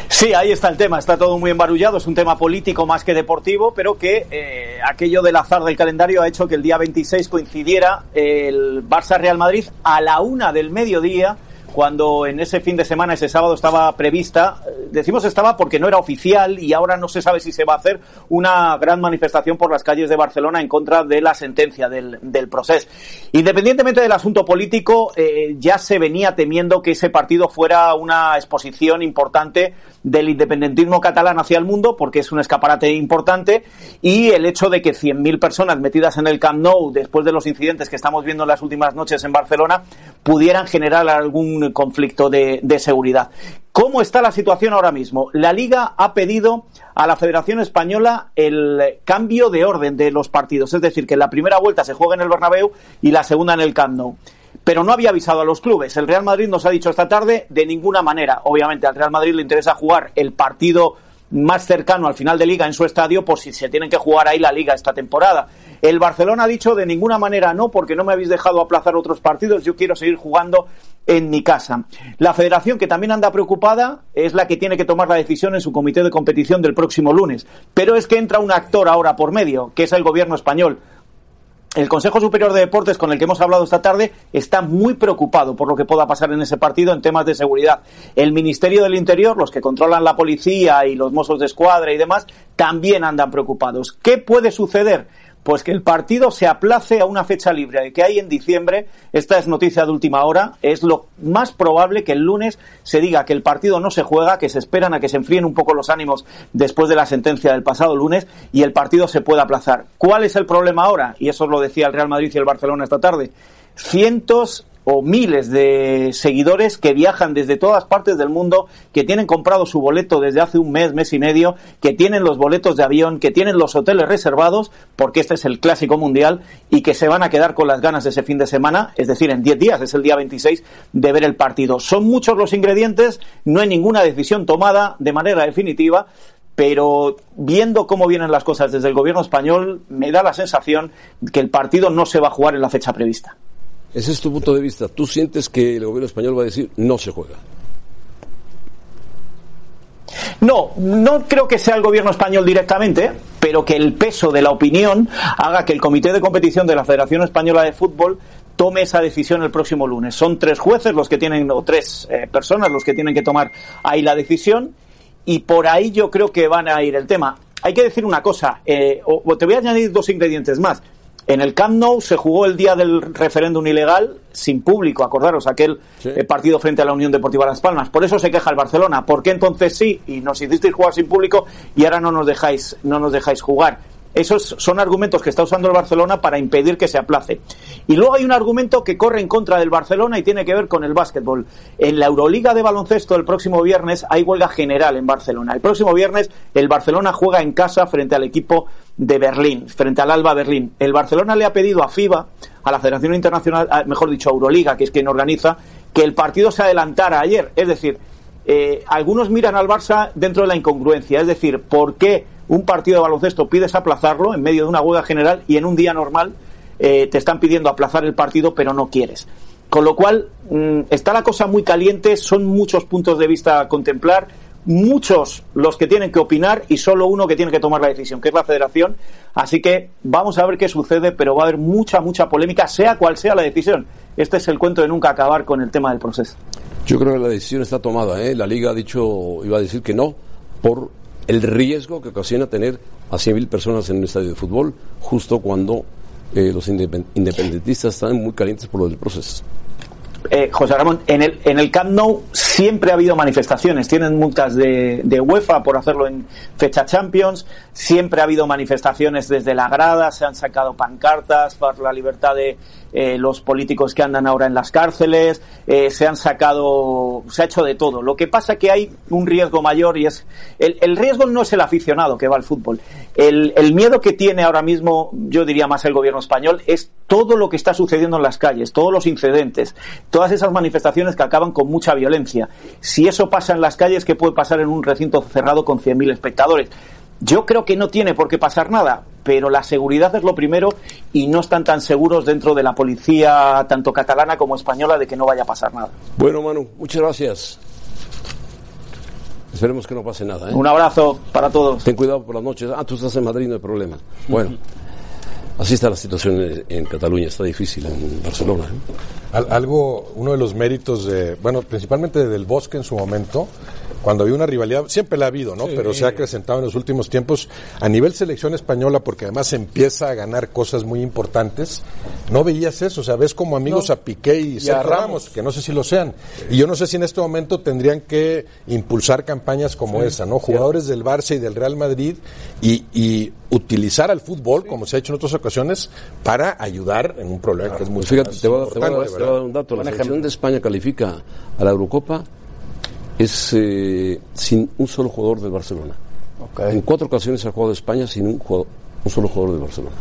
L: Sí, ahí está el tema, está todo muy embarullado, es un tema político más que deportivo, pero que eh, aquello del azar del calendario ha hecho que el día 26 coincidiera el Barça Real Madrid a la una del mediodía cuando en ese fin de semana, ese sábado, estaba prevista, eh, decimos estaba porque no era oficial y ahora no se sabe si se va a hacer una gran manifestación por las calles de Barcelona en contra de la sentencia del, del proceso. Independientemente del asunto político, eh, ya se venía temiendo que ese partido fuera una exposición importante del independentismo catalán hacia el mundo, porque es un escaparate importante, y el hecho de que 100.000 personas metidas en el Camp Nou, después de los incidentes que estamos viendo en las últimas noches en Barcelona, pudieran generar algún conflicto de, seguridad. ¿Cómo está la situación ahora mismo? La Liga ha pedido a la Federación Española el cambio de orden de los partidos, es decir, que la primera vuelta se juegue en el Bernabéu y la segunda en el Camp Nou pero no había avisado a los clubes. El Real Madrid nos ha dicho esta tarde de ninguna manera. Obviamente al Real Madrid le interesa jugar el partido más cercano al final de liga en su estadio por si se tienen que jugar ahí la liga esta temporada. El Barcelona ha dicho de ninguna manera no porque no me habéis dejado aplazar otros partidos, yo quiero seguir jugando en mi casa. La federación que también anda preocupada es la que tiene que tomar la decisión en su comité de competición del próximo lunes, pero es que entra un actor ahora por medio, que es el gobierno español. El Consejo Superior de Deportes, con el que hemos hablado esta tarde, está muy preocupado por lo que pueda pasar en ese partido en temas de seguridad. El Ministerio del Interior, los que controlan la policía y los mozos de escuadra y demás, también andan preocupados. ¿Qué puede suceder? Pues que el partido se aplace a una fecha libre que hay en diciembre. Esta es noticia de última hora. Es lo más probable que el lunes se diga que el partido no se juega, que se esperan a que se enfríen un poco los ánimos después de la sentencia del pasado lunes y el partido se pueda aplazar. ¿Cuál es el problema ahora? Y eso lo decía el Real Madrid y el Barcelona esta tarde. Cientos o miles de seguidores que viajan desde todas partes del mundo, que tienen comprado su boleto desde hace un mes, mes y medio, que tienen los boletos de avión, que tienen los hoteles reservados, porque este es el clásico mundial, y que se van a quedar con las ganas de ese fin de semana, es decir, en 10 días, es el día 26, de ver el partido. Son muchos los ingredientes, no hay ninguna decisión tomada de manera definitiva, pero viendo cómo vienen las cosas desde el gobierno español, me da la sensación que el partido no se va a jugar en la fecha prevista.
B: Ese es tu punto de vista. ¿Tú sientes que el gobierno español va a decir no se juega?
L: No, no creo que sea el gobierno español directamente, pero que el peso de la opinión haga que el Comité de Competición de la Federación Española de Fútbol tome esa decisión el próximo lunes. Son tres jueces los que tienen, o tres eh, personas los que tienen que tomar ahí la decisión, y por ahí yo creo que van a ir el tema. Hay que decir una cosa, eh, o te voy a añadir dos ingredientes más. En el Camp Nou se jugó el día del referéndum ilegal sin público, acordaros, aquel eh, partido frente a la Unión Deportiva Las Palmas. Por eso se queja el Barcelona. ¿Por qué entonces sí y nos hicisteis jugar sin público y ahora no nos dejáis, no nos dejáis jugar? Esos son argumentos que está usando el Barcelona para impedir que se aplace. Y luego hay un argumento que corre en contra del Barcelona y tiene que ver con el básquetbol. En la Euroliga de baloncesto el próximo viernes hay huelga general en Barcelona. El próximo viernes el Barcelona juega en casa frente al equipo de Berlín, frente al Alba Berlín. El Barcelona le ha pedido a FIBA, a la Federación Internacional, mejor dicho, a Euroliga, que es quien organiza, que el partido se adelantara ayer. Es decir, eh, algunos miran al Barça dentro de la incongruencia. Es decir, ¿por qué un partido de baloncesto pides aplazarlo en medio de una huelga general y en un día normal eh, te están pidiendo aplazar el partido, pero no quieres. Con lo cual, mm, está la cosa muy caliente, son muchos puntos de vista a contemplar, muchos los que tienen que opinar y solo uno que tiene que tomar la decisión, que es la federación. Así que vamos a ver qué sucede, pero va a haber mucha, mucha polémica, sea cual sea la decisión. Este es el cuento de nunca acabar con el tema del proceso.
B: Yo creo que la decisión está tomada. ¿eh? La liga ha dicho, iba a decir que no, por el riesgo que ocasiona tener a 100.000 personas en un estadio de fútbol, justo cuando eh, los independentistas están muy calientes por lo del proceso.
L: Eh, José Ramón, en el, en el Camp Nou siempre ha habido manifestaciones. Tienen multas de, de, UEFA por hacerlo en fecha Champions. Siempre ha habido manifestaciones desde la grada. Se han sacado pancartas por la libertad de eh, los políticos que andan ahora en las cárceles. Eh, se han sacado, se ha hecho de todo. Lo que pasa que hay un riesgo mayor y es el, el riesgo no es el aficionado que va al fútbol. El, el miedo que tiene ahora mismo, yo diría más el gobierno español, es todo lo que está sucediendo en las calles, todos los incidentes, todas esas manifestaciones que acaban con mucha violencia. Si eso pasa en las calles, ¿qué puede pasar en un recinto cerrado con 100.000 espectadores? Yo creo que no tiene por qué pasar nada, pero la seguridad es lo primero y no están tan seguros dentro de la policía, tanto catalana como española, de que no vaya a pasar nada.
B: Bueno, Manu, muchas gracias. Esperemos que no pase nada. ¿eh?
L: Un abrazo para todos.
B: Ten cuidado por las noches. Ah, tú estás en Madrid, no hay problema. Bueno. Así está la situación en Cataluña, está difícil en Barcelona.
F: ¿eh? Algo, uno de los méritos de, bueno, principalmente del Bosque en su momento, cuando había una rivalidad, siempre la ha habido, ¿no? Sí. Pero se ha acrecentado en los últimos tiempos a nivel selección española, porque además empieza a ganar cosas muy importantes. No veías eso, o sea, ves como amigos no. a Piqué y, y Sergio Ramos. Ramos, que no sé si lo sean. Y yo no sé si en este momento tendrían que impulsar campañas como sí, esa, ¿no? Jugadores del Barça y del Real Madrid y, y utilizar al fútbol, sí. como se ha hecho en otras ocasiones, para ayudar en un problema claro. que es muy
B: Fíjate, te voy, a, te, voy a, te voy a dar un dato. La selección de España califica a la Eurocopa es eh, sin un solo jugador del Barcelona. Okay. En cuatro ocasiones ha jugado de España sin un, jugador, un solo jugador del Barcelona.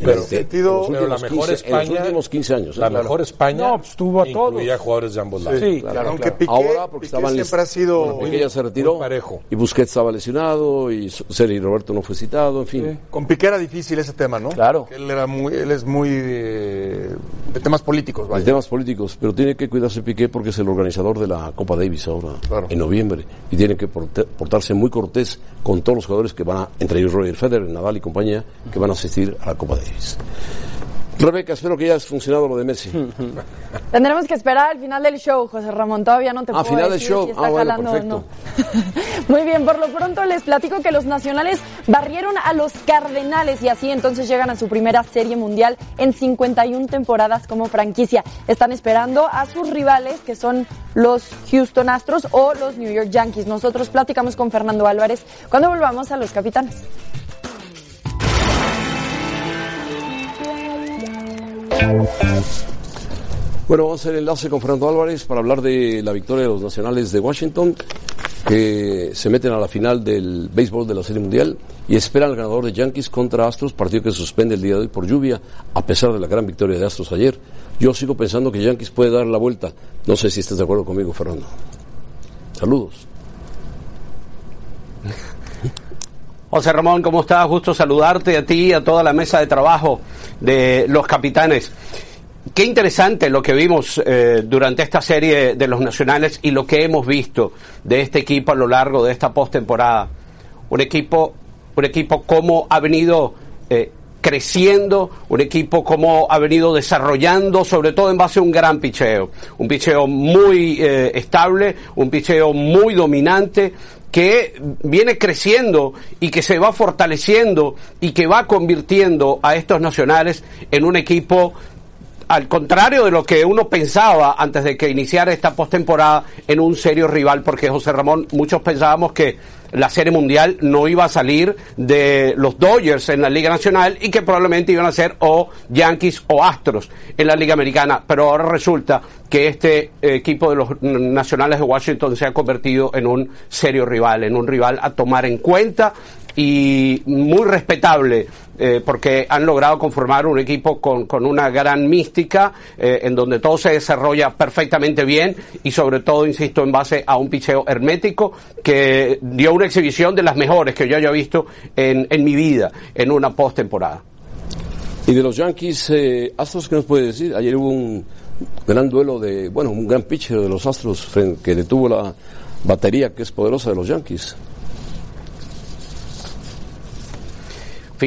F: Pero, sentido, pero la mejor
B: 15,
F: España,
B: en los últimos 15 años.
F: La ¿eh? mejor España
E: no, pues, tuvo a todos.
F: incluía jugadores de ambos lados.
C: Sí, claro,
B: Aunque
C: claro.
B: Piqué, ahora porque
C: Piqué
B: estaban
C: siempre ha sido
B: bueno, Piqué ya se retiró
F: parejo.
B: y Busquets estaba lesionado y Sergi Roberto no fue citado, en fin. Sí.
C: Con Piqué era difícil ese tema, ¿no?
B: Claro.
C: Él era muy él es muy de, de temas políticos, vaya.
B: De temas políticos, pero tiene que cuidarse Piqué porque es el organizador de la Copa Davis ahora claro. en noviembre y tiene que portarse muy cortés con todos los jugadores que van a, entre ellos Roger Federer, Nadal y compañía, que van a asistir a la Copa Davis. Rebeca, espero que ya has funcionado lo de Messi.
I: Tendremos que esperar al final del show, José Ramón. Todavía no te
B: ah,
I: puedo
B: final
I: decir
B: del show.
I: si está
B: ah, bueno,
I: jalando
B: perfecto.
I: o no. Muy bien, por lo pronto les platico que los nacionales barrieron a los Cardenales y así entonces llegan a su primera serie mundial en 51 temporadas como franquicia. Están esperando a sus rivales que son los Houston Astros o los New York Yankees. Nosotros platicamos con Fernando Álvarez cuando volvamos a los capitanes.
B: Bueno, vamos a hacer enlace con Fernando Álvarez para hablar de la victoria de los nacionales de Washington, que se meten a la final del béisbol de la Serie Mundial y esperan al ganador de Yankees contra Astros, partido que suspende el día de hoy por lluvia, a pesar de la gran victoria de Astros ayer. Yo sigo pensando que Yankees puede dar la vuelta. No sé si estás de acuerdo conmigo, Fernando. Saludos.
M: José Ramón, ¿cómo estás? Gusto saludarte a ti y a toda la mesa de trabajo de los capitanes. Qué interesante lo que vimos eh, durante esta serie de los nacionales y lo que hemos visto de este equipo a lo largo de esta postemporada. Un equipo, un equipo como ha venido eh, creciendo, un equipo como ha venido desarrollando, sobre todo en base a un gran picheo. Un picheo muy eh, estable, un picheo muy dominante, que viene creciendo y que se va fortaleciendo y que va convirtiendo a estos nacionales en un equipo al contrario de lo que uno pensaba antes de que iniciara esta postemporada en un serio rival, porque José Ramón, muchos pensábamos que la Serie Mundial no iba a salir de los Dodgers en la Liga Nacional y que probablemente iban a ser o Yankees o Astros en la Liga Americana, pero ahora resulta que este equipo de los nacionales de Washington se ha convertido en un serio rival, en un rival a tomar en cuenta y muy respetable eh, porque han logrado conformar un equipo con, con una gran mística eh, en donde todo se desarrolla perfectamente bien y sobre todo, insisto, en base a un picheo hermético que dio una exhibición de las mejores que yo haya visto en, en mi vida en una postemporada.
B: Y de los Yankees, eh, Astros, ¿qué nos puede decir? Ayer hubo un gran duelo de, bueno, un gran pitcher de los Astros que detuvo la batería que es poderosa de los Yankees.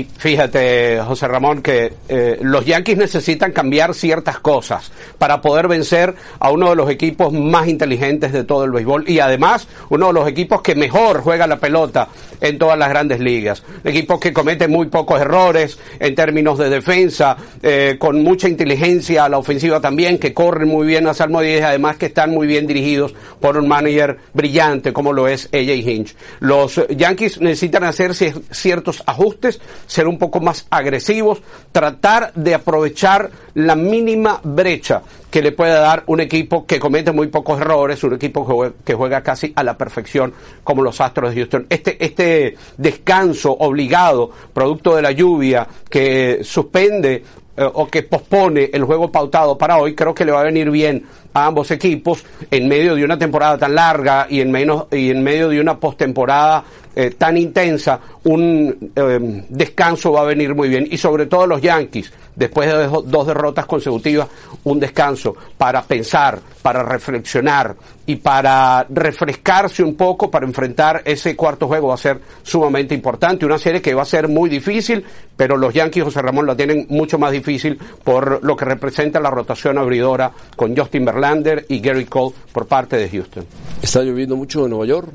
M: Fíjate, José Ramón, que eh, los Yankees necesitan cambiar ciertas cosas para poder vencer a uno de los equipos más inteligentes de todo el béisbol y además uno de los equipos que mejor juega la pelota en todas las grandes ligas. Un equipo que comete muy pocos errores en términos de defensa, eh, con mucha inteligencia a la ofensiva también, que corren muy bien a Salmo 10, además que están muy bien dirigidos por un manager brillante como lo es AJ Hinch. Los Yankees necesitan hacer ciertos ajustes ser un poco más agresivos, tratar de aprovechar la mínima brecha que le puede dar un equipo que comete muy pocos errores, un equipo que juega, casi a la perfección como los Astros de Houston. Este, este descanso obligado, producto de la lluvia, que suspende eh, o que pospone el juego pautado para hoy, creo que le va a venir bien a ambos equipos en medio de una temporada tan larga y en, menos, y en medio de una postemporada eh, tan intensa, un eh, descanso va a venir muy bien. Y sobre todo los Yankees, después de dos derrotas consecutivas, un descanso para pensar, para reflexionar y para refrescarse un poco para enfrentar ese cuarto juego va a ser sumamente importante. Una serie que va a ser muy difícil, pero los Yankees, José Ramón, la tienen mucho más difícil por lo que representa la rotación abridora con Justin Verlander y Gary Cole por parte de Houston.
B: ¿Está lloviendo mucho en Nueva York?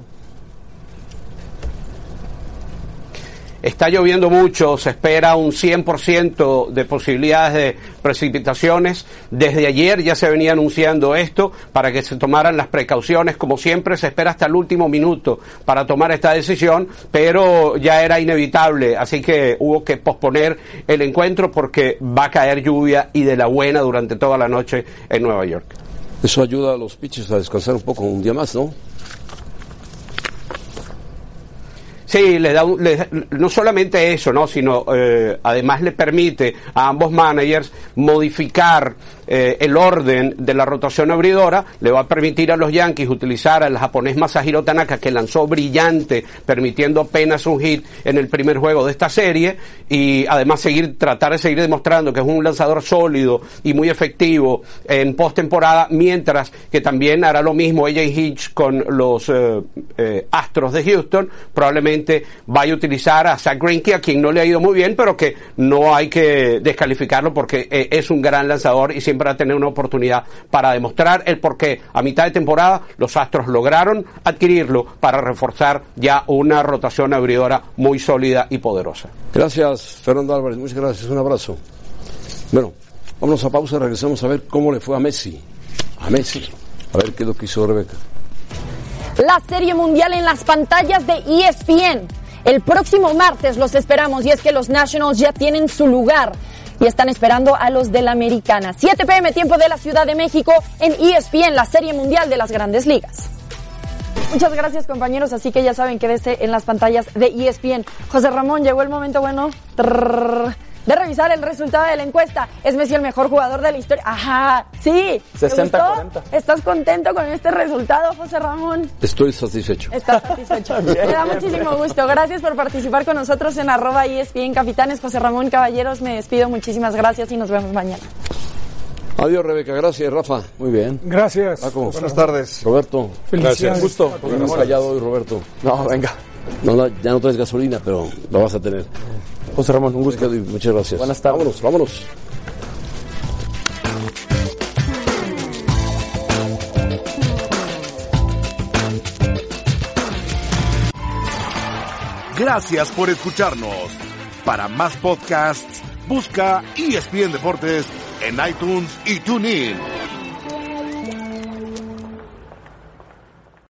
M: Está lloviendo mucho, se espera un 100% de posibilidades de precipitaciones. Desde ayer ya se venía anunciando esto para que se tomaran las precauciones. Como siempre, se espera hasta el último minuto para tomar esta decisión, pero ya era inevitable, así que hubo que posponer el encuentro porque va a caer lluvia y de la buena durante toda la noche en Nueva York.
B: Eso ayuda a los pitchers a descansar un poco un día más, ¿no?
M: Sí, le da no solamente eso, no, sino eh, además le permite a ambos managers modificar eh, el orden de la rotación abridora, le va a permitir a los Yankees utilizar al japonés Masahiro Tanaka que lanzó brillante, permitiendo apenas un hit en el primer juego de esta serie y además seguir tratar de seguir demostrando que es un lanzador sólido y muy efectivo en postemporada, mientras que también hará lo mismo AJ Hitch con los eh, Astros de Houston, probablemente vaya a utilizar a Zach Greinke, a quien no le ha ido muy bien, pero que no hay que descalificarlo porque eh, es un gran lanzador y siempre va a tener una oportunidad para demostrar el por qué a mitad de temporada los Astros lograron adquirirlo para reforzar ya una rotación abridora muy sólida y poderosa.
B: Gracias, Fernando Álvarez. Muchas gracias. Un abrazo. Bueno, vámonos a pausa y regresamos a ver cómo le fue a Messi. A Messi. A ver qué lo que hizo Rebeca
I: la Serie Mundial en las pantallas de ESPN. El próximo martes los esperamos y es que los Nationals ya tienen su lugar y están esperando a los de la Americana. 7 pm tiempo de la Ciudad de México en ESPN, la Serie Mundial de las Grandes Ligas. Muchas gracias compañeros, así que ya saben que desde en las pantallas de ESPN. José Ramón, llegó el momento bueno de revisar el resultado de la encuesta. ¿Es Messi el mejor jugador de la historia? Ajá, sí.
D: 60-40.
I: ¿Estás contento con este resultado, José Ramón?
B: Estoy satisfecho.
I: Estás satisfecho. Me da muchísimo gusto. Gracias por participar con nosotros en arroba ESPN Capitanes. José Ramón Caballeros, me despido. Muchísimas gracias y nos vemos mañana.
B: Adiós, Rebeca. Gracias, Rafa.
D: Muy bien.
E: Gracias.
C: Buenas tardes.
B: Roberto.
E: Gracias.
B: Gusto. Hemos callado hoy, Roberto.
D: No, venga.
B: No, ya no traes gasolina, pero lo vas a tener.
D: José Ramón, un gusto.
B: Muchas gracias.
D: Buenas tardes.
B: Vámonos, vámonos.
A: Gracias por escucharnos. Para más podcasts, busca ESPN Deportes en iTunes y TuneIn.